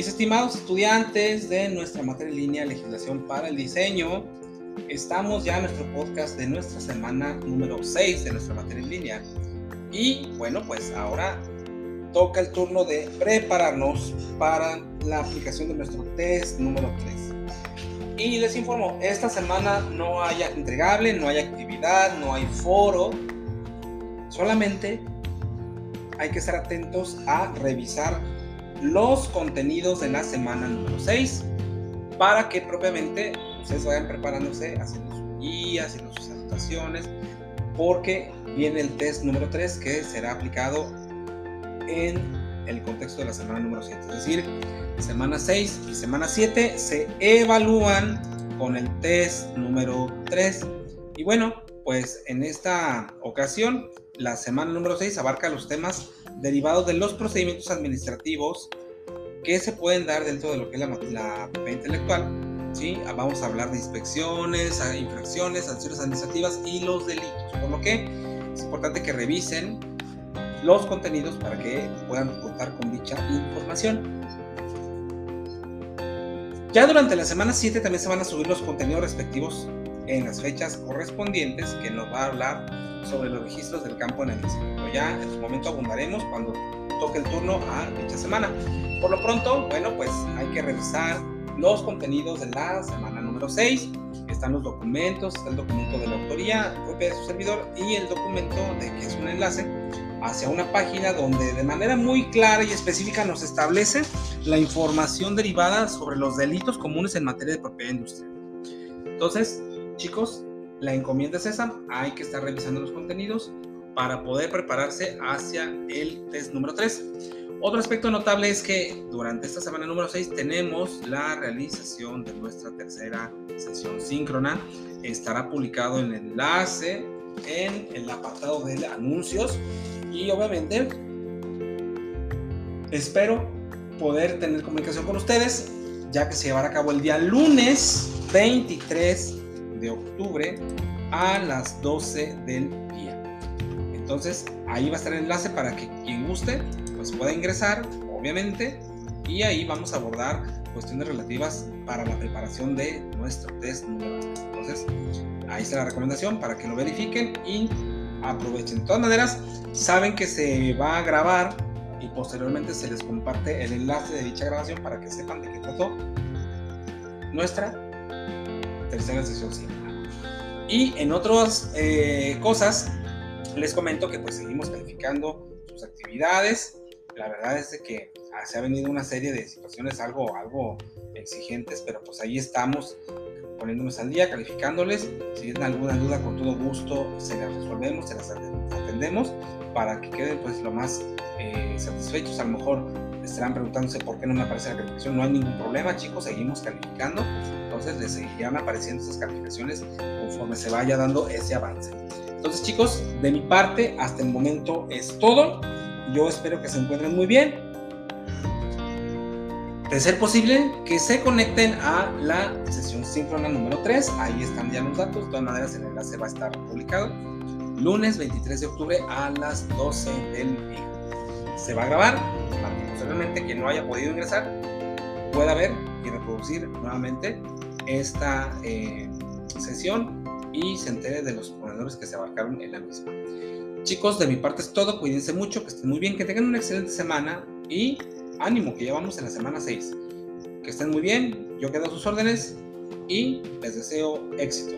Mis estimados estudiantes de nuestra materia en línea Legislación para el Diseño, estamos ya en nuestro podcast de nuestra semana número 6 de nuestra materia en línea. Y bueno, pues ahora toca el turno de prepararnos para la aplicación de nuestro test número 3. Y les informo, esta semana no hay entregable, no hay actividad, no hay foro. Solamente hay que estar atentos a revisar los contenidos de la semana número 6 para que propiamente ustedes vayan preparándose, haciendo sus guías, haciendo sus anotaciones, porque viene el test número 3 que será aplicado en el contexto de la semana número 7. Es decir, semana 6 y semana 7 se evalúan con el test número 3. Y bueno, pues en esta ocasión, la semana número 6 abarca los temas derivados de los procedimientos administrativos que se pueden dar dentro de lo que es la, la propiedad intelectual. ¿sí? Vamos a hablar de inspecciones, infracciones, sanciones administrativas y los delitos. Por lo que es importante que revisen los contenidos para que puedan contar con dicha información. Ya durante la semana 7 también se van a subir los contenidos respectivos en las fechas correspondientes que nos va a hablar sobre los registros del campo en el diseño. Ya en su momento abundaremos cuando toque el turno a dicha semana. Por lo pronto, bueno, pues hay que revisar los contenidos de la semana número 6. Están los documentos, está el documento de la autoría propia de su servidor y el documento de que es un enlace hacia una página donde de manera muy clara y específica nos establece la información derivada sobre los delitos comunes en materia de propiedad industrial. Entonces, chicos, la encomienda es esa, hay que estar revisando los contenidos para poder prepararse hacia el test número 3. Otro aspecto notable es que durante esta semana número 6 tenemos la realización de nuestra tercera sesión síncrona. Estará publicado el enlace en el apartado de anuncios y obviamente espero poder tener comunicación con ustedes ya que se llevará a cabo el día lunes 23 de octubre a las 12 del día. Entonces ahí va a estar el enlace para que quien guste pues pueda ingresar, obviamente, y ahí vamos a abordar cuestiones relativas para la preparación de nuestro test número 3. Entonces ahí está la recomendación para que lo verifiquen y aprovechen. De todas maneras, saben que se va a grabar y posteriormente se les comparte el enlace de dicha grabación para que sepan de qué trató nuestra tercera sesión Y en otras eh, cosas, les comento que pues seguimos calificando sus actividades. La verdad es de que se ha venido una serie de situaciones algo, algo exigentes, pero pues ahí estamos poniéndonos al día, calificándoles. Si tienen alguna duda, con todo gusto se las resolvemos, se las atendemos para que queden pues lo más eh, satisfechos. A lo mejor estarán preguntándose por qué no me aparece la calificación. No hay ningún problema, chicos, seguimos calificando. Entonces les seguirán apareciendo esas calificaciones conforme se vaya dando ese avance. Entonces, chicos, de mi parte, hasta el momento es todo. Yo espero que se encuentren muy bien de ser posible, que se conecten a la sesión síncrona número 3. Ahí están ya los datos. De todas maneras, el enlace va a estar publicado. Lunes 23 de octubre a las 12 del día. Se va a grabar para que posteriormente quien no haya podido ingresar pueda ver y reproducir nuevamente esta eh, sesión y se entere de los que se abarcaron en la misma. Chicos, de mi parte es todo. Cuídense mucho, que estén muy bien, que tengan una excelente semana y ánimo, que ya vamos en la semana 6. Que estén muy bien, yo quedo a sus órdenes y les deseo éxito.